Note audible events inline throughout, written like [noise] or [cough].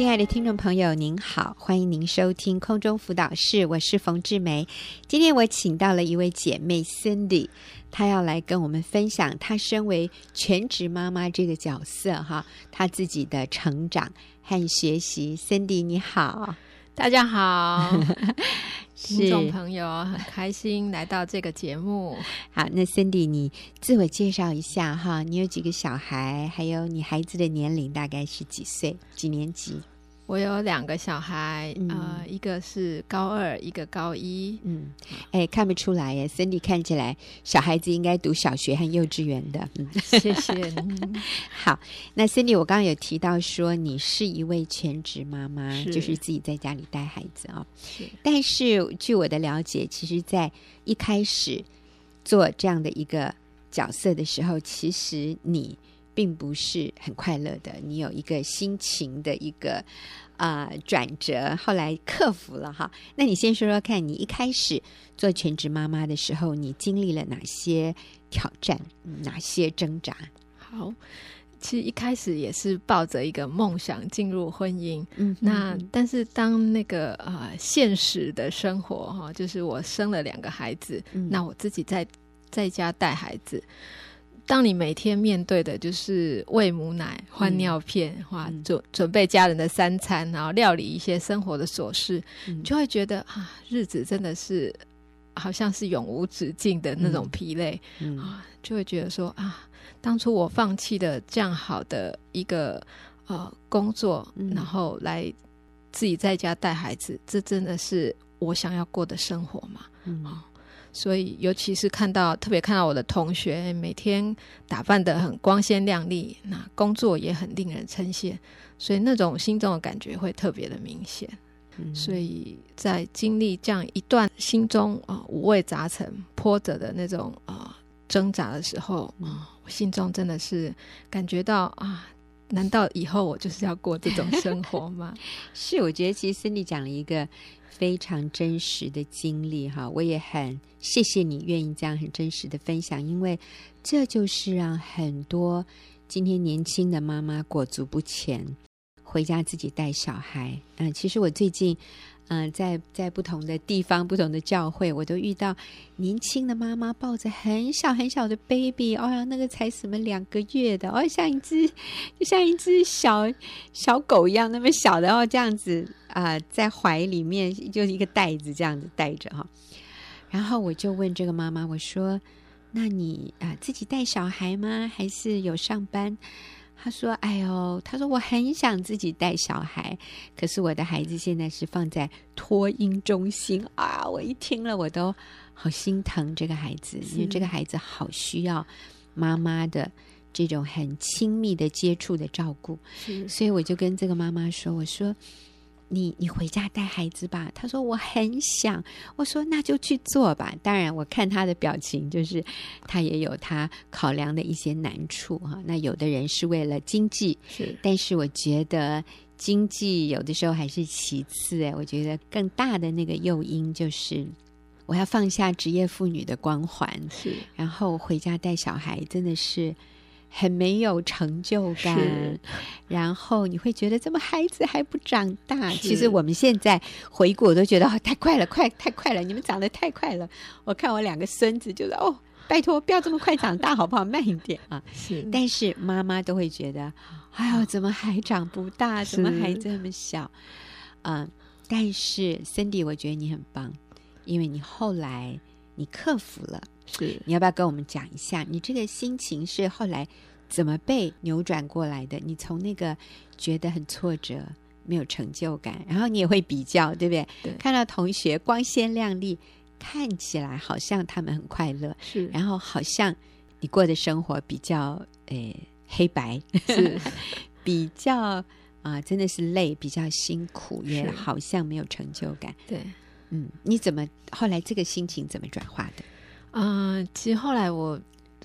亲爱的听众朋友，您好，欢迎您收听空中辅导室，我是冯志梅。今天我请到了一位姐妹 Cindy，她要来跟我们分享她身为全职妈妈这个角色哈，她自己的成长和学习。Cindy 你好，大家好，[laughs] 听众朋友很开心来到这个节目。好，那 Cindy 你自我介绍一下哈，你有几个小孩？还有你孩子的年龄大概是几岁？几年级？我有两个小孩，嗯、呃，一个是高二，一个高一。嗯，哎，看不出来耶，Cindy 看起来小孩子应该读小学和幼稚园的。嗯，谢谢。[laughs] [laughs] 好，那 Cindy，我刚刚有提到说你是一位全职妈妈，是就是自己在家里带孩子啊、哦。是。但是据我的了解，其实，在一开始做这样的一个角色的时候，其实你。并不是很快乐的，你有一个心情的一个啊、呃、转折，后来克服了哈。那你先说说看，你一开始做全职妈妈的时候，你经历了哪些挑战，哪些挣扎？好，其实一开始也是抱着一个梦想进入婚姻，嗯，那但是当那个啊、呃、现实的生活哈，就是我生了两个孩子，嗯、那我自己在在家带孩子。当你每天面对的就是喂母奶、换尿片、哇、嗯，准准备家人的三餐，然后料理一些生活的琐事，嗯、你就会觉得啊，日子真的是好像是永无止境的那种疲累、啊，就会觉得说啊，当初我放弃的这样好的一个呃工作，嗯、然后来自己在家带孩子，这真的是我想要过的生活吗？嗯。啊所以，尤其是看到特别看到我的同学每天打扮得很光鲜亮丽，那工作也很令人称羡，所以那种心中的感觉会特别的明显。嗯、所以在经历这样一段心中啊、呃、五味杂陈、波折的那种啊、呃、挣扎的时候啊、呃，我心中真的是感觉到啊，难道以后我就是要过这种生活吗？[laughs] 是，我觉得其实你讲了一个。非常真实的经历哈，我也很谢谢你愿意这样很真实的分享，因为这就是让很多今天年轻的妈妈裹足不前，回家自己带小孩。嗯，其实我最近嗯、在在不同的地方、不同的教会，我都遇到年轻的妈妈抱着很小很小的 baby，哦呀，那个才什么两个月的，哦，像一只像一只小小狗一样那么小的，哦，这样子。啊、在怀里面就是一个袋子这样子带着哈，然后我就问这个妈妈，我说：“那你啊、自己带小孩吗？还是有上班？”她说：“哎呦，他说我很想自己带小孩，可是我的孩子现在是放在托婴中心啊！”我一听了，我都好心疼这个孩子，因为这个孩子好需要妈妈的这种很亲密的接触的照顾，所以我就跟这个妈妈说：“我说。”你你回家带孩子吧，他说我很想，我说那就去做吧。当然，我看他的表情，就是他也有他考量的一些难处哈。那有的人是为了经济，是，但是我觉得经济有的时候还是其次哎。我觉得更大的那个诱因就是我要放下职业妇女的光环，是，然后回家带小孩，真的是。很没有成就感，然后你会觉得怎么孩子还不长大？其实我们现在回顾，我都觉得、哦、太快了，快太快了！你们长得太快了。我看我两个孙子，就说哦，拜托不要这么快长大，好不好？慢一点啊！[laughs] 是，但是妈妈都会觉得，哎呦，怎么还长不大？怎么还这么小？嗯、呃，但是 Cindy，我觉得你很棒，因为你后来你克服了。是，你要不要跟我们讲一下，你这个心情是后来怎么被扭转过来的？你从那个觉得很挫折、没有成就感，然后你也会比较，对不对？[laughs] 对，看到同学光鲜亮丽，看起来好像他们很快乐，是，然后好像你过的生活比较诶黑白，是 [laughs] 比较啊、呃，真的是累，比较辛苦，也好像没有成就感。对，嗯，你怎么后来这个心情怎么转化的？嗯、呃，其实后来我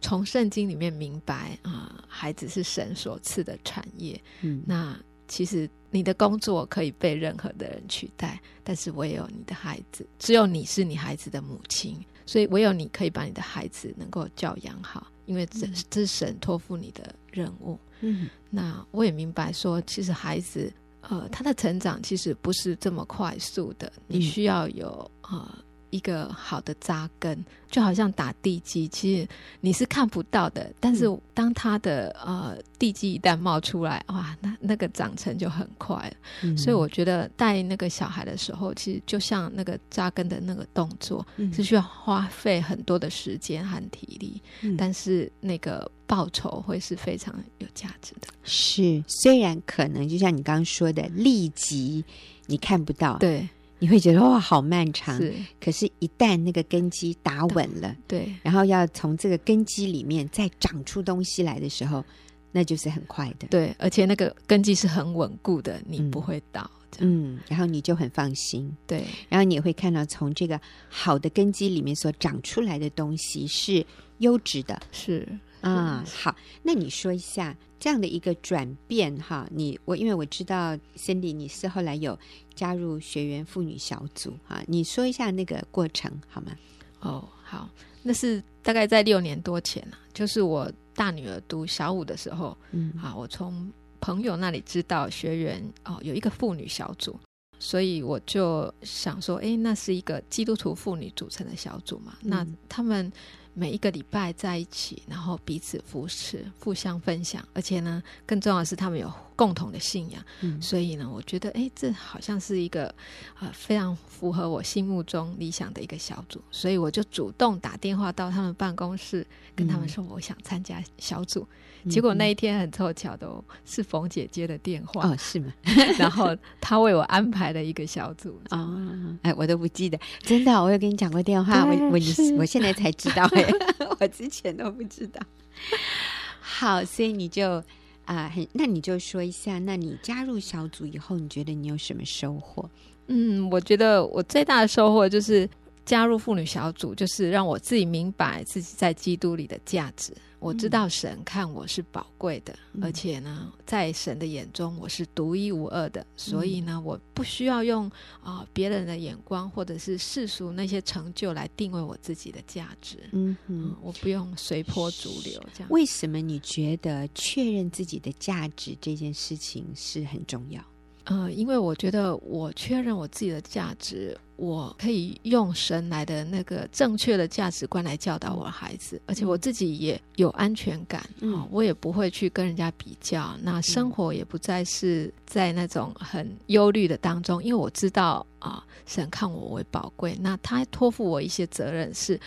从圣经里面明白啊、呃，孩子是神所赐的产业。嗯，那其实你的工作可以被任何的人取代，但是唯有你的孩子，只有你是你孩子的母亲，所以唯有你可以把你的孩子能够教养好，因为这、嗯、这是神托付你的任务。嗯，那我也明白说，其实孩子。呃，他的成长其实不是这么快速的，你需要有呃。一个好的扎根，就好像打地基，其实你是看不到的。但是当他的呃地基一旦冒出来，哇，那那个长成就很快了。嗯、所以我觉得带那个小孩的时候，其实就像那个扎根的那个动作，嗯、是需要花费很多的时间和体力，嗯、但是那个报酬会是非常有价值的。是，虽然可能就像你刚刚说的，立即你看不到，对。你会觉得哇，好漫长。是，可是，一旦那个根基打稳了，对，然后要从这个根基里面再长出东西来的时候，那就是很快的。对，而且那个根基是很稳固的，你不会倒。嗯，嗯，然后你就很放心。对，然后你也会看到从这个好的根基里面所长出来的东西是优质的。是。啊、嗯，好，那你说一下这样的一个转变哈，你我因为我知道 Cindy 你是后来有加入学员妇女小组哈，你说一下那个过程好吗？哦，好，那是大概在六年多前啊，就是我大女儿读小五的时候，嗯，啊，我从朋友那里知道学员哦有一个妇女小组，所以我就想说，哎，那是一个基督徒妇女组成的小组嘛，嗯、那他们。每一个礼拜在一起，然后彼此扶持，互相分享，而且呢，更重要的是他们有共同的信仰。嗯，所以呢，我觉得，哎，这好像是一个呃非常符合我心目中理想的一个小组，所以我就主动打电话到他们办公室，跟他们说我想参加小组。嗯结果那一天很凑巧的，是冯姐接的电话。哦，是吗？[laughs] [laughs] 然后她为我安排了一个小组。哦，哎，我都不记得，真的，我有跟你讲过电话，我我我现在才知道哎，[laughs] 我之前都不知道。好，所以你就啊，很，那你就说一下，那你加入小组以后，你觉得你有什么收获？嗯，我觉得我最大的收获就是加入妇女小组，就是让我自己明白自己在基督里的价值。我知道神看我是宝贵的，嗯、而且呢，在神的眼中我是独一无二的，嗯、所以呢，我不需要用啊、呃、别人的眼光或者是世俗那些成就来定位我自己的价值。嗯哼嗯，我不用随波逐流这样。为什么你觉得确认自己的价值这件事情是很重要？呃，因为我觉得我确认我自己的价值，我可以用神来的那个正确的价值观来教导我的孩子，而且我自己也有安全感，嗯、哦，我也不会去跟人家比较，那生活也不再是在那种很忧虑的当中，因为我知道啊，神看我为宝贵，那他托付我一些责任是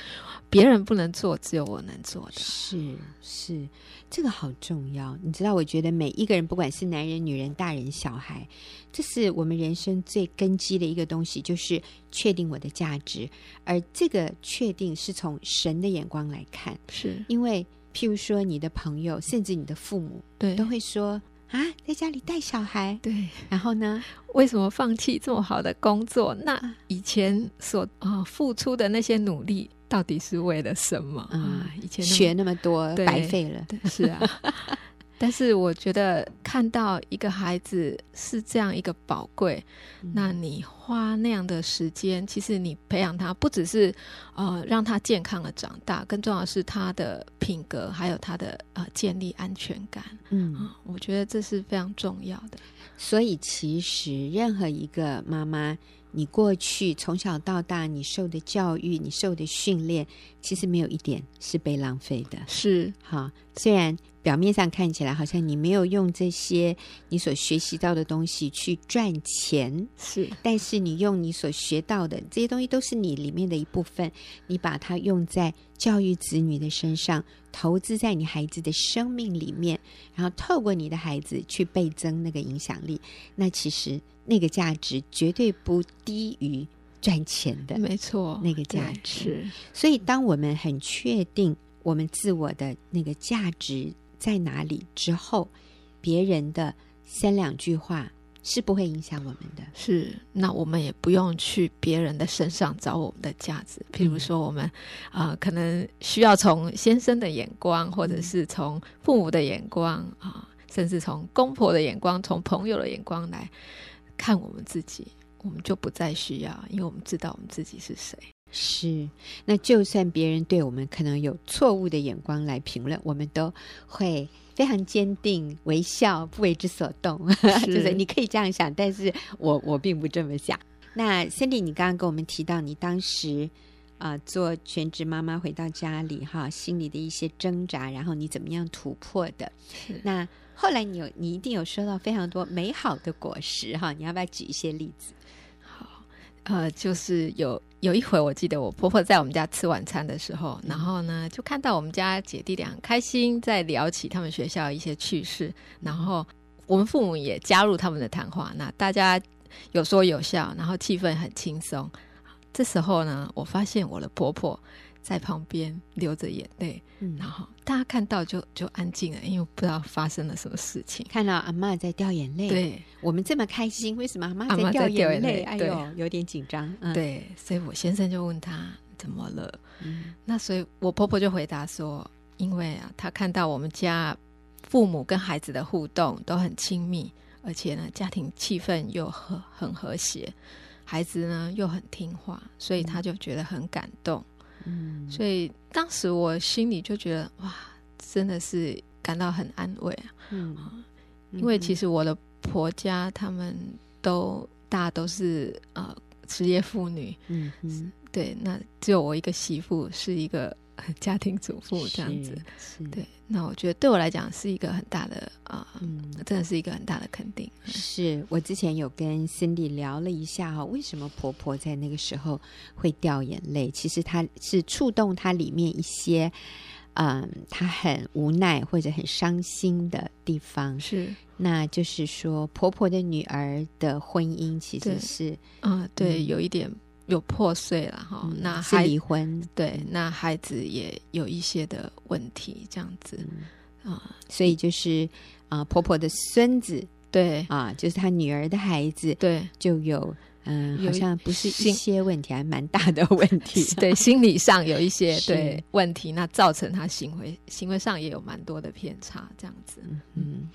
别人不能做，只有我能做的，是是。这个好重要，你知道？我觉得每一个人，不管是男人、女人、大人、小孩，这是我们人生最根基的一个东西，就是确定我的价值。而这个确定是从神的眼光来看，是因为，譬如说，你的朋友，甚至你的父母，对，都会说啊，在家里带小孩，对，然后呢，为什么放弃这么好的工作？那以前所啊、呃、付出的那些努力。到底是为了什么啊？以前学那么多白费了，是啊。[laughs] 但是我觉得看到一个孩子是这样一个宝贵，嗯、那你花那样的时间，其实你培养他不只是呃让他健康的长大，更重要的是他的品格，还有他的呃建立安全感。嗯、呃，我觉得这是非常重要的。所以其实任何一个妈妈。你过去从小到大，你受的教育，你受的训练，其实没有一点是被浪费的。是哈，虽然表面上看起来好像你没有用这些你所学习到的东西去赚钱，是，但是你用你所学到的这些东西都是你里面的一部分，你把它用在教育子女的身上，投资在你孩子的生命里面，然后透过你的孩子去倍增那个影响力，那其实。那个价值绝对不低于赚钱的，没错。那个价值，所以当我们很确定我们自我的那个价值在哪里之后，别人的三两句话是不会影响我们的。是，那我们也不用去别人的身上找我们的价值。譬如说，我们啊、呃，可能需要从先生的眼光，或者是从父母的眼光啊、呃，甚至从公婆的眼光，从朋友的眼光来。看我们自己，我们就不再需要，因为我们知道我们自己是谁。是，那就算别人对我们可能有错误的眼光来评论，我们都会。非常坚定，微笑，不为之所动，[laughs] 就是你可以这样想，但是我我并不这么想。那 Cindy，你刚刚跟我们提到你当时啊、呃、做全职妈妈回到家里哈，心里的一些挣扎，然后你怎么样突破的？那后来你有你一定有收到非常多美好的果实哈，你要不要举一些例子？好，呃，就是有有一回我记得我婆婆在我们家吃晚餐的时候，然后呢就看到我们家姐弟俩很开心在聊起他们学校一些趣事，然后我们父母也加入他们的谈话，那大家。有说有笑，然后气氛很轻松。这时候呢，我发现我的婆婆在旁边流着眼泪，嗯，然后大家看到就就安静了，因为不知道发生了什么事情。看到阿妈在掉眼泪，对，我们这么开心，为什么阿妈在掉眼泪？哎呦，有点紧张。嗯，对，所以我先生就问他怎么了？嗯，那所以我婆婆就回答说，因为啊，她看到我们家父母跟孩子的互动都很亲密。而且呢，家庭气氛又和很和谐，孩子呢又很听话，所以她就觉得很感动。嗯，所以当时我心里就觉得哇，真的是感到很安慰啊。嗯，因为其实我的婆家他们都大都是呃职业妇女。嗯嗯，对，那只有我一个媳妇是一个。家庭主妇这样子，对，那我觉得对我来讲是一个很大的啊，呃嗯、真的是一个很大的肯定。是我之前有跟 Cindy 聊了一下哈，为什么婆婆在那个时候会掉眼泪？其实她是触动她里面一些，嗯，她很无奈或者很伤心的地方。是，那就是说婆婆的女儿的婚姻其实是，啊，对，有一点。有破碎了哈，嗯、那是离婚，对，那孩子也有一些的问题，这样子啊，嗯呃、所以就是啊、呃，婆婆的孙子，对啊，就是她女儿的孩子，对，就有嗯，好像不是一些问题，还蛮大的问 [laughs] 题，对，心理上有一些 [laughs] 对问题，那造成她行为行为上也有蛮多的偏差，这样子，嗯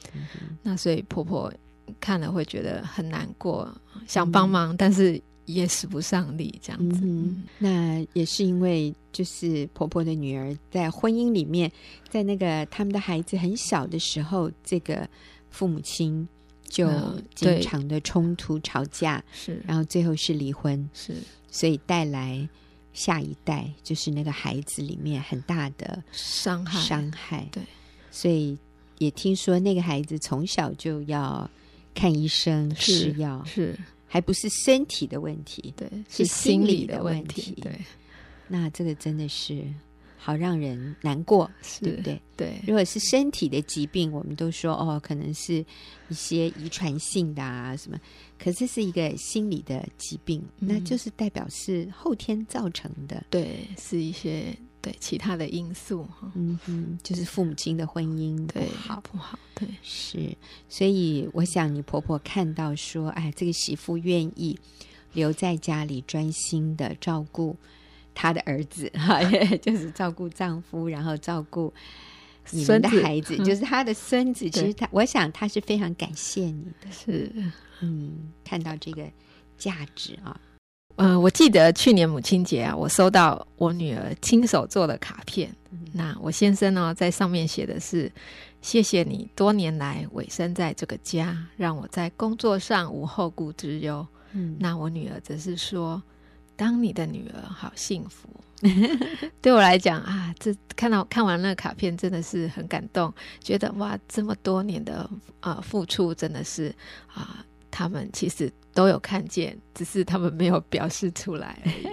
那所以婆婆看了会觉得很难过，想帮忙，嗯、但是。也使不上力，这样子。嗯，那也是因为，就是婆婆的女儿在婚姻里面，在那个他们的孩子很小的时候，这个父母亲就经常的冲突吵架，是，然后最后是离婚，是，所以带来下一代就是那个孩子里面很大的伤害，伤害。对，所以也听说那个孩子从小就要看医生吃药，是。还不是身体的问题，对，是心理的问题。对，那这个真的是好让人难过，是对不对？对，如果是身体的疾病，我们都说哦，可能是一些遗传性的啊什么，可是是一个心理的疾病，嗯、那就是代表是后天造成的，对，是一些。对其他的因素，嗯哼，就是父母亲的婚姻对不好。不好，对。是，所以我想你婆婆看到说，哎，这个媳妇愿意留在家里专心的照顾她的儿子，哈，[laughs] 就是照顾丈夫，然后照顾你们的孩子，子就是她的孙子。其实她，我想她是非常感谢你的，是，嗯，看到这个价值啊。嗯、呃，我记得去年母亲节啊，我收到我女儿亲手做的卡片。嗯、那我先生呢，在上面写的是：“谢谢你多年来委身在这个家，让我在工作上无后顾之忧。”嗯，那我女儿则是说：“当你的女儿好幸福。[laughs] ”对我来讲啊，这看到看完那卡片，真的是很感动，觉得哇，这么多年的啊、呃、付出，真的是啊。他们其实都有看见，只是他们没有表示出来而已。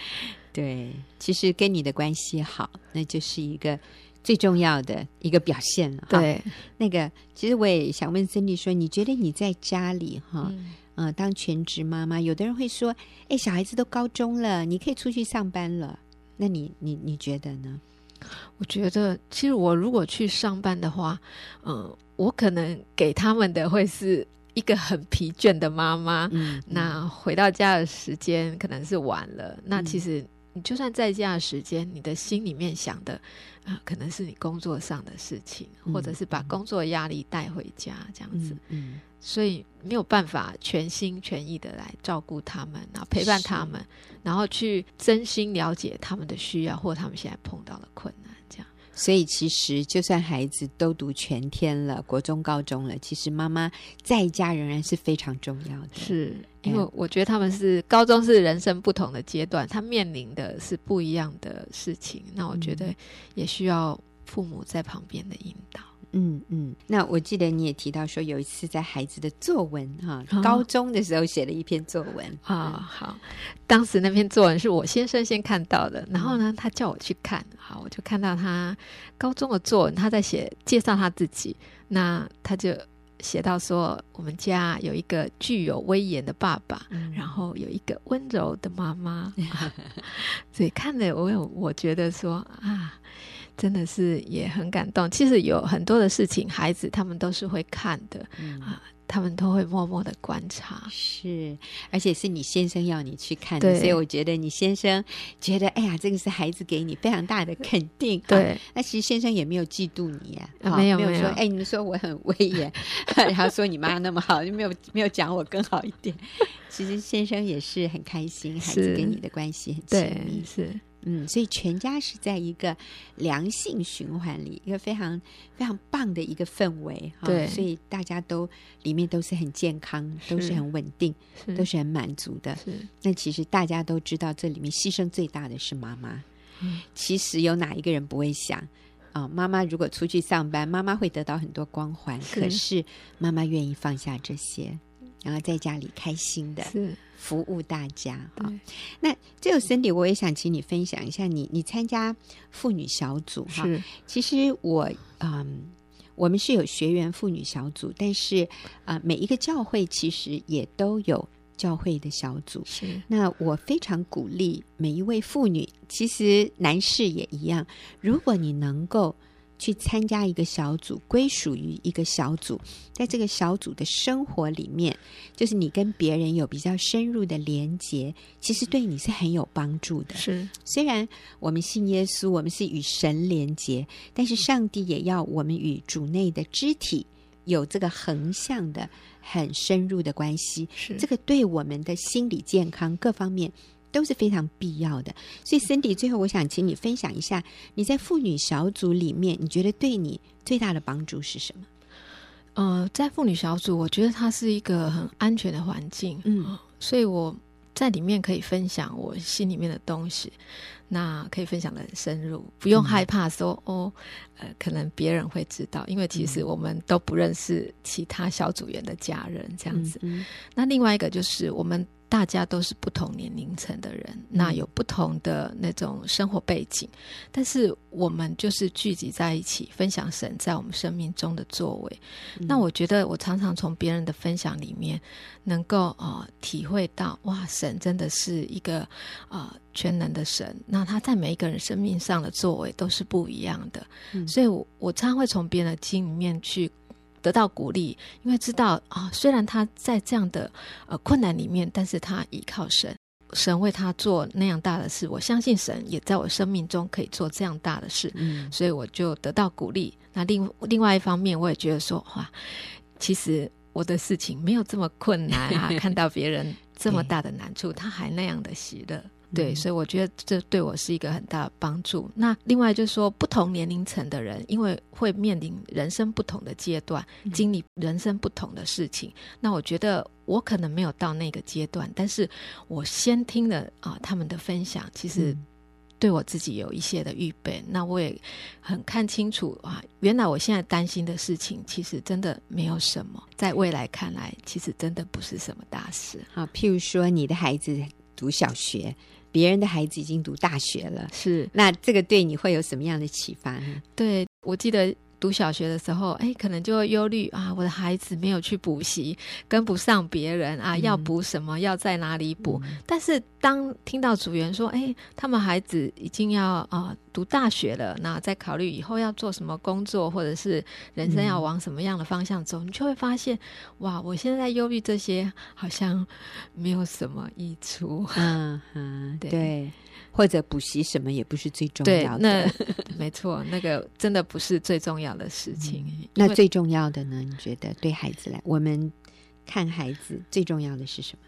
[laughs] 对，其实跟你的关系好，那就是一个最重要的一个表现了。对，那个其实我也想问 Cindy 说，你觉得你在家里哈，嗯、呃，当全职妈妈，有的人会说，哎，小孩子都高中了，你可以出去上班了。那你你你觉得呢？我觉得，其实我如果去上班的话，嗯、呃，我可能给他们的会是。一个很疲倦的妈妈，嗯，那回到家的时间可能是晚了。嗯、那其实你就算在家的时间，你的心里面想的啊、呃，可能是你工作上的事情，嗯、或者是把工作压力带回家这样子。嗯，嗯，所以没有办法全心全意的来照顾他们，然后陪伴他们，然后去真心了解他们的需要或他们现在碰到的困难。所以其实就算孩子都读全天了，国中、高中了，其实妈妈在家仍然是非常重要的。是因为我觉得他们是高中是人生不同的阶段，他面临的是不一样的事情。那我觉得也需要父母在旁边的引导。嗯嗯，那我记得你也提到说，有一次在孩子的作文哈，哦、高中的时候写了一篇作文。啊。哦、好，当时那篇作文是我先生先看到的，然后呢，他叫我去看，好，我就看到他高中的作文，他在写介绍他自己，那他就写到说，我们家有一个具有威严的爸爸，嗯、然后有一个温柔的妈妈，[laughs] 所以看了我有我觉得说啊。真的是也很感动。其实有很多的事情，孩子他们都是会看的、嗯、啊，他们都会默默的观察。是，而且是你先生要你去看的，对所以我觉得你先生觉得，哎呀，这个是孩子给你非常大的肯定。对，啊、那其实先生也没有嫉妒你呀、啊，没有没有说，哎，你们说我很威严，[laughs] 然后说你妈那么好，就没有没有讲我更好一点。其实先生也是很开心，孩子跟你的关系很亲密，是。嗯，所以全家是在一个良性循环里，一个非常非常棒的一个氛围哈。对，所以大家都里面都是很健康，是都是很稳定，是都是很满足的。是，那其实大家都知道，这里面牺牲最大的是妈妈。嗯，其实有哪一个人不会想啊？哦，妈妈如果出去上班，妈妈会得到很多光环，是可是妈妈愿意放下这些，然后在家里开心的。是。服务大家啊！那这个 Cindy，我也想请你分享一下你，你你参加妇女小组哈。是其实我嗯，我们是有学员妇女小组，但是啊、呃，每一个教会其实也都有教会的小组。是那我非常鼓励每一位妇女，其实男士也一样，如果你能够。去参加一个小组，归属于一个小组，在这个小组的生活里面，就是你跟别人有比较深入的连结，其实对你是很有帮助的。是，虽然我们信耶稣，我们是与神连结，但是上帝也要我们与主内的肢体有这个横向的、很深入的关系。是，这个对我们的心理健康各方面。都是非常必要的，所以 Cindy，最后我想请你分享一下你在妇女小组里面，你觉得对你最大的帮助是什么？呃，在妇女小组，我觉得它是一个很安全的环境，嗯，所以我在里面可以分享我心里面的东西，那可以分享的很深入，不用害怕说、嗯、哦，呃，可能别人会知道，因为其实我们都不认识其他小组员的家人这样子。嗯嗯、那另外一个就是我们。大家都是不同年龄层的人，那有不同的那种生活背景，嗯、但是我们就是聚集在一起，分享神在我们生命中的作为。嗯、那我觉得，我常常从别人的分享里面，能够呃体会到，哇，神真的是一个呃全能的神。那他在每一个人生命上的作为都是不一样的，嗯、所以我我常常会从别人的经里面去。得到鼓励，因为知道啊，虽然他在这样的呃困难里面，但是他依靠神，神为他做那样大的事。我相信神也在我生命中可以做这样大的事，嗯，所以我就得到鼓励。那另另外一方面，我也觉得说，哇，其实我的事情没有这么困难啊，[laughs] 看到别人这么大的难处，他还那样的喜乐。对，所以我觉得这对我是一个很大的帮助。那另外就是说，不同年龄层的人，因为会面临人生不同的阶段，经历人生不同的事情。嗯、那我觉得我可能没有到那个阶段，但是我先听了啊他们的分享，其实对我自己有一些的预备。那我也很看清楚啊，原来我现在担心的事情，其实真的没有什么，在未来看来，其实真的不是什么大事。啊，譬如说你的孩子读小学。别人的孩子已经读大学了，是，那这个对你会有什么样的启发呢？对，我记得。读小学的时候，哎，可能就会忧虑啊，我的孩子没有去补习，跟不上别人啊，要补什么，要在哪里补？嗯、但是当听到组员说，哎，他们孩子已经要啊读大学了，那在考虑以后要做什么工作，或者是人生要往什么样的方向走，嗯、你就会发现，哇，我现在忧虑这些好像没有什么益处。嗯嗯，[laughs] 对。对或者补习什么也不是最重要的，那 [laughs] 没错，那个真的不是最重要的事情。嗯、那最重要的呢？你觉得对孩子来，我们看孩子最重要的是什么？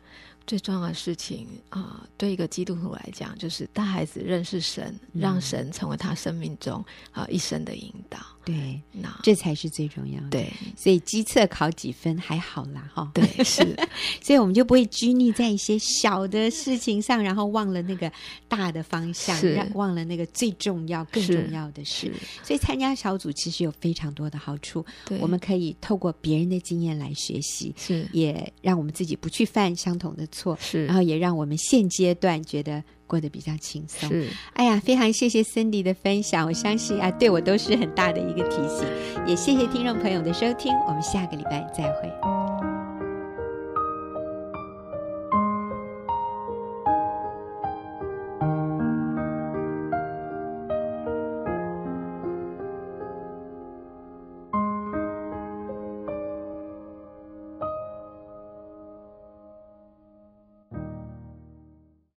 最重要的事情啊、呃，对一个基督徒来讲，就是带孩子认识神，嗯、让神成为他生命中啊、呃、一生的引导。对，那这才是最重要的。对，所以基测考几分还好啦，哈。对，是，[laughs] 所以我们就不会拘泥在一些小的事情上，然后忘了那个大的方向，是忘了那个最重要、更重要的事。所以参加小组其实有非常多的好处，我们可以透过别人的经验来学习，是，也让我们自己不去犯相同的错，是，然后也让我们现阶段觉得。过得比较轻松。是，哎呀，非常谢谢 Cindy 的分享，我相信啊，对我都是很大的一个提醒。也谢谢听众朋友的收听，我们下个礼拜再会。